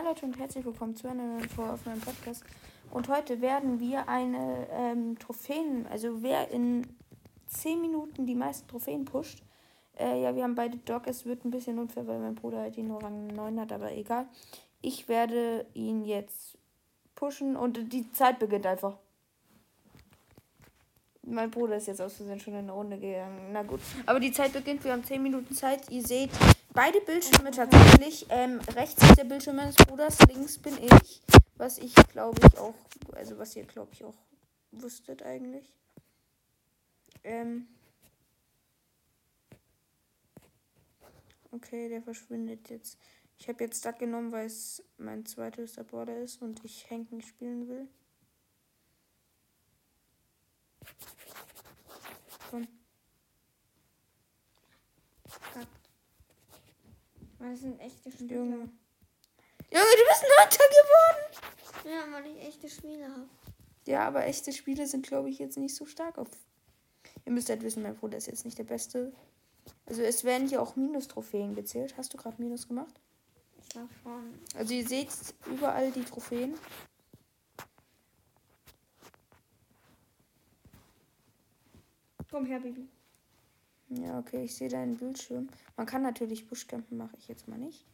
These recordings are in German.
Hi Leute und herzlich willkommen zu einer neuen Folge auf meinem Podcast. Und heute werden wir eine ähm, Trophäen, also wer in 10 Minuten die meisten Trophäen pusht. Äh, ja, wir haben beide Dog. Es wird ein bisschen unfair, weil mein Bruder halt nur Rang 9 hat, aber egal. Ich werde ihn jetzt pushen und die Zeit beginnt einfach. Mein Bruder ist jetzt aus Versehen schon in eine Runde gegangen. Na gut. Aber die Zeit beginnt. Wir haben 10 Minuten Zeit. Ihr seht beide Bildschirme tatsächlich. Ähm, rechts ist der Bildschirm meines Bruders, links bin ich. Was ich glaube ich auch, also was ihr glaube ich auch wusstet eigentlich. Ähm. Okay, der verschwindet jetzt. Ich habe jetzt Duck genommen, weil es mein zweithöchster Border ist und ich Henken spielen will. Komm. Gott. Das sind echte Spiele. Junge. Junge, du bist Neunter geworden! Ja, weil ich echte Spiele habe. Ja, aber echte Spiele sind, glaube ich, jetzt nicht so stark auf. Ihr müsst halt wissen, mein Bruder ist jetzt nicht der Beste. Also es werden hier auch Minus-Trophäen gezählt. Hast du gerade Minus gemacht? Ich glaube schon. Also ihr seht überall die Trophäen. Komm her, Baby. Ja, okay, ich sehe deinen Bildschirm. Man kann natürlich Buschcampen, mache ich jetzt mal nicht.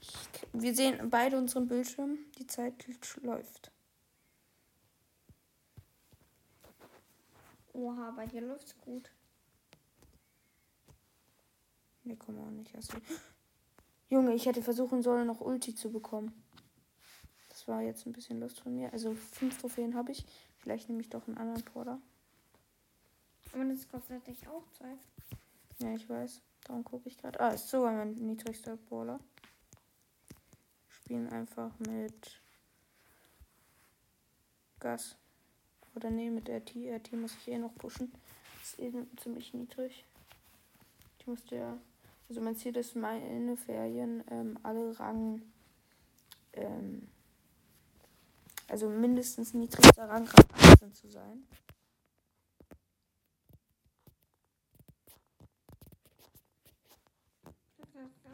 Ich, wir sehen beide unseren Bildschirm. Die Zeit läuft. Oha, bei dir läuft's gut. Ne, komm auch nicht. Du... Junge, ich hätte versuchen sollen, noch Ulti zu bekommen. Das war jetzt ein bisschen Lust von mir. Also fünf Trophäen habe ich. Vielleicht nehme ich doch einen anderen Porter. Aber das kostet dich auch Zeit. Ja, ich weiß. Darum gucke ich gerade. Ah, ist sogar mein niedrigster Brawler. Spielen einfach mit Gas. Oder nee, mit RT. RT muss ich eh noch pushen. Ist eh ziemlich niedrig. Ich musste ja. Also mein Ziel ist meine Ferien ähm, alle Rang. Ähm, also mindestens niedrigster Rang, Rang 18 zu sein.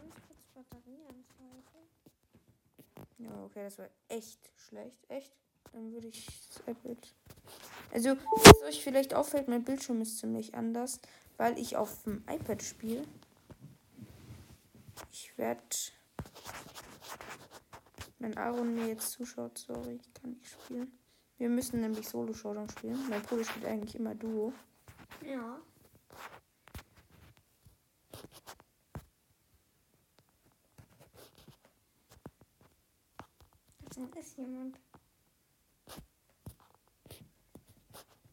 ganz kurz Batterieanzeige. Ja, okay, das war echt schlecht. Echt? Dann würde ich das iPad. Also, was euch vielleicht auffällt, mein Bildschirm ist ziemlich anders, weil ich auf dem iPad spiele. Ich werde. Wenn Aaron mir jetzt zuschaut, sorry, ich kann nicht spielen. Wir müssen nämlich Solo-Showdown spielen. Mein Bruder spielt eigentlich immer Duo. Ja. Da ist jemand.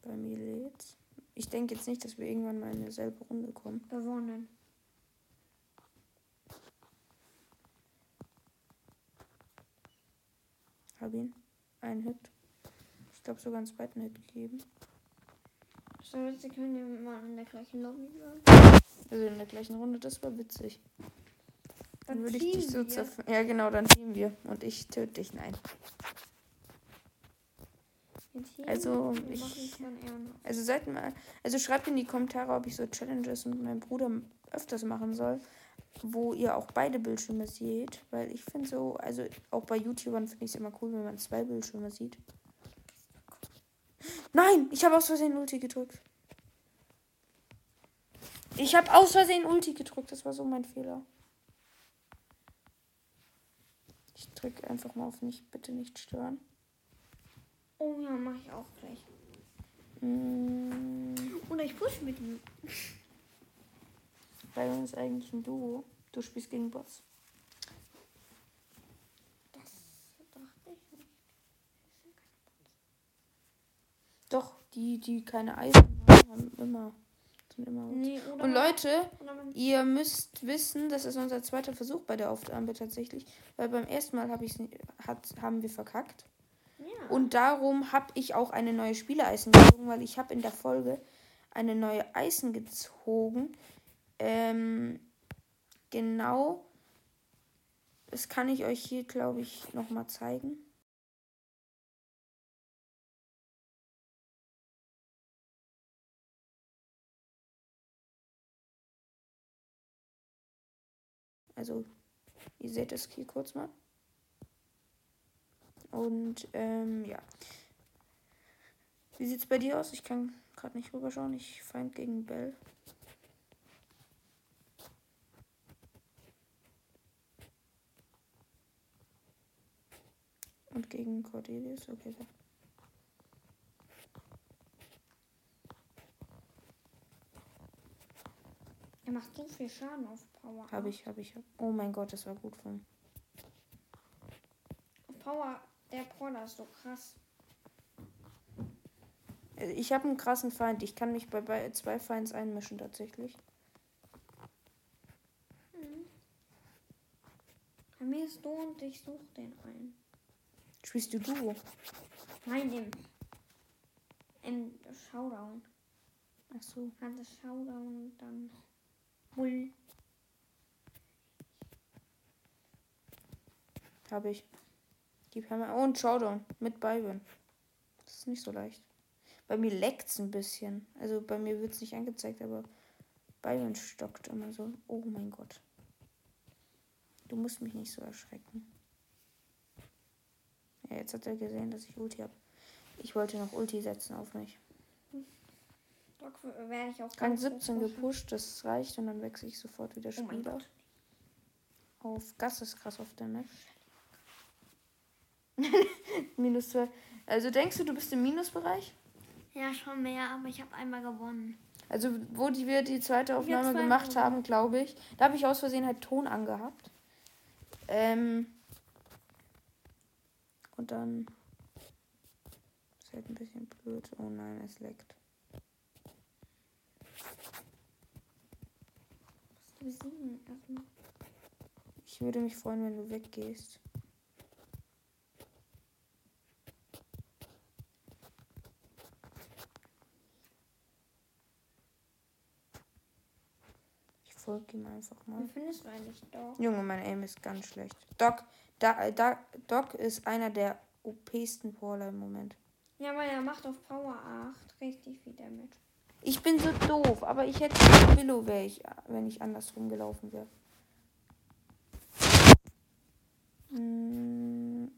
Bei mir lädt's. Ich denke jetzt nicht, dass wir irgendwann mal in dieselbe Runde kommen. Gewonnen. Hab ihn. Einen Hit. Ich glaube sogar einen zweiten Hit gegeben. So, jetzt können wir mal in der gleichen Lobby bleiben. Also in der gleichen Runde, das war witzig. Dann, würde ich dich so wir. zerf... Ja, genau, dann teamen wir. Und ich töte dich. Nein. Also, Wir ich-. Also seid mal. Also schreibt in die Kommentare, ob ich so Challenges mit meinem Bruder öfters machen soll. Wo ihr auch beide Bildschirme seht. Weil ich finde so, also auch bei YouTubern finde ich es immer cool, wenn man zwei Bildschirme sieht. Nein, ich habe aus Versehen Ulti gedrückt. Ich habe aus Versehen Ulti gedrückt. Das war so mein Fehler. Ich drücke einfach mal auf nicht, bitte nicht stören. Oh ja, mache ich auch gleich. Mm, Oder ich push mit ihm. bei uns ist eigentlich ein Duo. Du spielst gegen Bots. Das dachte ich nicht. Doch, die, die keine Eisen haben, haben immer. Nee, Und Leute, ihr müsst wissen, das ist unser zweiter Versuch bei der Aufnahme tatsächlich. Weil beim ersten Mal hab ich's, hat, haben wir verkackt. ja. Und darum habe ich auch eine neue Spieleisen gezogen, weil ich habe in der Folge eine neue Eisen gezogen. Ähm, genau. Das kann ich euch hier, glaube ich, nochmal zeigen. Also, ihr seht es hier kurz mal. Und ähm, ja. Wie sieht's bei dir aus? Ich kann gerade nicht rüberschauen. Ich feind gegen Bell. Und gegen Cordelius. Okay, okay. Er macht so viel Schaden auf Power. Habe ich, habe ich. Hab. Oh mein Gott, das war gut von. Power, der Brawler ist so krass. Also Ich habe einen krassen Feind. Ich kann mich bei, bei zwei Feinds einmischen tatsächlich. Mhm. Bei mir ist du und ich suche den ein. Spielst du Duo? Nein, im, im Showdown. Ach so. Hat das Showdown dann. Hui. Habe ich. Hammer. Oh, und Showdown mit Byron. Das ist nicht so leicht. Bei mir leckt's ein bisschen. Also bei mir wird's nicht angezeigt, aber Byron stockt immer so. Oh mein Gott. Du musst mich nicht so erschrecken. Ja, jetzt hat er gesehen, dass ich Ulti habe. Ich wollte noch Ulti setzen auf mich. Doc werde ich auch Rang ganz 17 hoch pushen. gepusht, das reicht und dann wechsle ich sofort wieder Oh Spieler. Gott. Auf Gas ist krass auf der Map. Minus 2. Also denkst du, du bist im Minusbereich? Ja, schon mehr, aber ich habe einmal gewonnen. Also wo die, wir die zweite Aufnahme gemacht Minuten. haben, glaube ich. Da habe ich aus Versehen halt Ton angehabt. Ähm. Und dann. Ist halt ein bisschen blöd. Oh nein, es leckt. Du. Ich würde mich freuen, wenn du weggehst. Ich folge ihm einfach mal. Wie findest du eigentlich Doc? Junge, mein Aim ist ganz schlecht. Doc, da, da, Doc ist einer der OP-sten Brawler im Moment. Ja, aber er macht auf Power 8 richtig viel Damage. Ich bin so doof, aber ich hätte Willow, wär ich, wenn ich andersrum gelaufen wäre. Hm.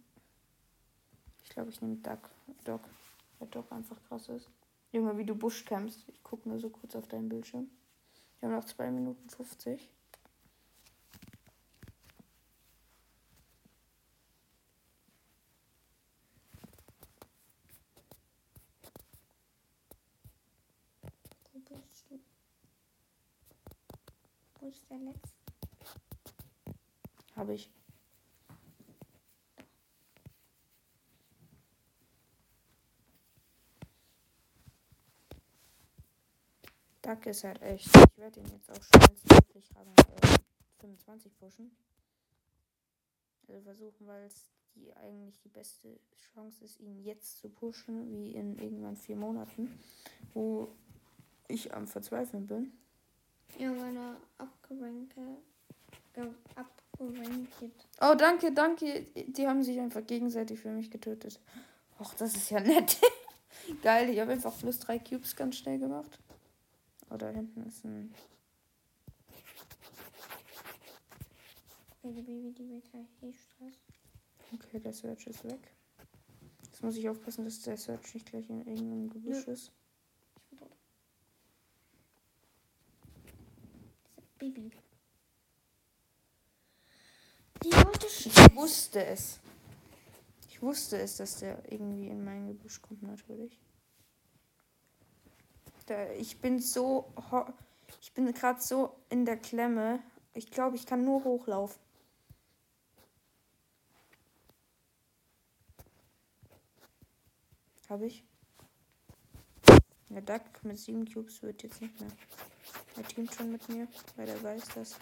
Ich glaube, ich nehme Doc. Doc. Weil Doc einfach krass ist. Junge, wie du Busch campst. Ich gucke nur so kurz auf deinen Bildschirm. Wir haben noch 2 Minuten 50. Wo bist du? Letzte? Habe ich. Duck ist halt echt. Ich werde ihn jetzt auch schnellstmöglich äh, 25 pushen. Also versuchen, weil es die eigentlich die beste Chance ist, ihn jetzt zu pushen, wie in irgendwann vier Monaten, wo ich am Verzweifeln bin. Ja, meine abgerankt. Ge abgerankt. Oh, danke, danke. Die haben sich einfach gegenseitig für mich getötet. Och, das ist ja nett. Geil, ich habe einfach plus drei Cubes ganz schnell gemacht. Oh, da hinten ist ein. Okay, der Search ist weg. Jetzt muss ich aufpassen, dass der Search nicht gleich in irgendeinem Gebüsch Ja. ist. Ich bin tot. Baby. Die wollte Ich wusste es. Ich wusste es, dass der irgendwie in mein Gebüsch kommt, natürlich. Da, ich bin so. Ich bin gerade so in der Klemme. Ich glaube, ich kann nur hochlaufen. Habe ich? Der Duck mit sieben Cubes wird jetzt nicht mehr. Er teamt schon mit mir, weil er weiß, dass.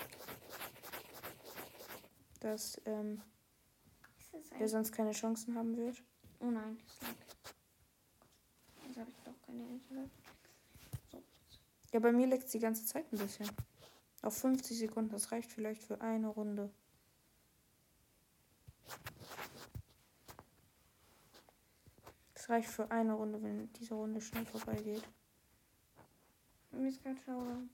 dass ähm, Ist er ein... sonst keine Chancen haben wird. Oh nein, das lag. Jetzt habe ich doch keine Internet. So. Ja, bei mir leckt die ganze Zeit ein bisschen. Auf 50 Sekunden, das reicht vielleicht für eine Runde. Das reicht für eine Runde, wenn diese Runde schnell vorbeigeht. Mir ist gerade Showdown.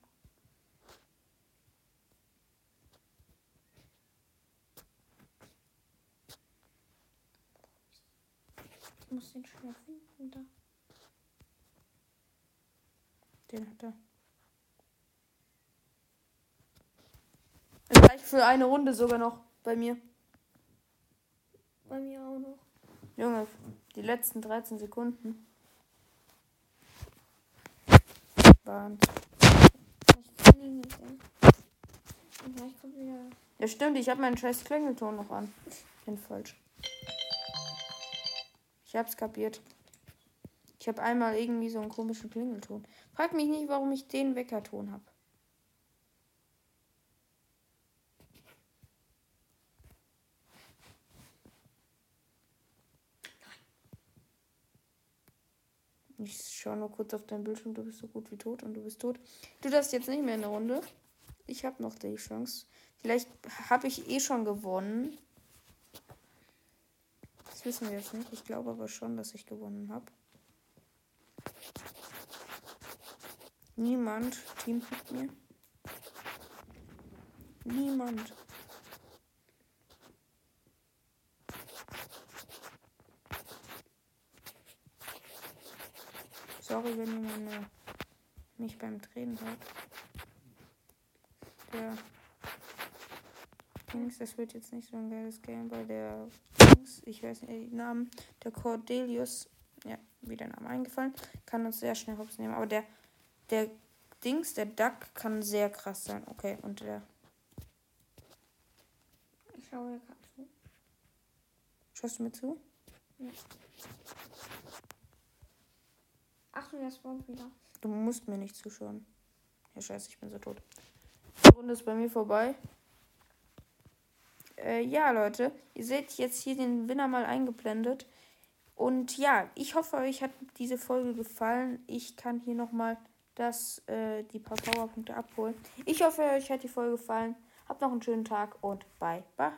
Ich muss den schnell finden. Da. Den hat er. Es reicht für eine Runde sogar noch bei mir. Bei mir auch noch. Junge, die letzten 13 Sekunden. Waren. Ich ihn nicht sehen. Und gleich kommt wieder. Ja, stimmt, ich habe meinen scheiß Klingelton noch an. Bin falsch. Ich hab's kapiert. Ich habe einmal irgendwie so einen komischen Klingelton. Frag mich nicht, warum ich den Weckerton habe. Ich schaue nur kurz auf dein Bildschirm, du bist so gut wie tot und du bist tot. Du darfst jetzt nicht mehr in der Runde. Ich habe noch die Chance. Vielleicht habe ich eh schon gewonnen. Wissen wir jetzt nicht. Ich glaube aber schon, dass ich gewonnen habe. Niemand teamt mit mir. Niemand. Sorry, wenn jemand mich beim Drehen hört. Der Dings, das wird jetzt nicht so ein geiles Game, weil der Dings, ich weiß nicht den Namen, der Cordelius, ja, wie der Name eingefallen, kann uns sehr schnell hops nehmen. Aber der, der Dings, der Duck kann sehr krass sein. Okay, und der. Ich schaue hier gerade zu. Schaust du mir zu? Achtung, der spawnt wieder. Du musst mir nicht zuschauen. Ja, scheiße, ich bin so tot. Die Runde ist bei mir vorbei. Äh, ja, Leute, ihr seht jetzt hier den Winner mal eingeblendet. Und ja, ich hoffe, euch hat diese Folge gefallen. Ich kann hier nochmal äh, die paar Powerpunkte abholen. Ich hoffe, euch hat die Folge gefallen. Habt noch einen schönen Tag und bye bye.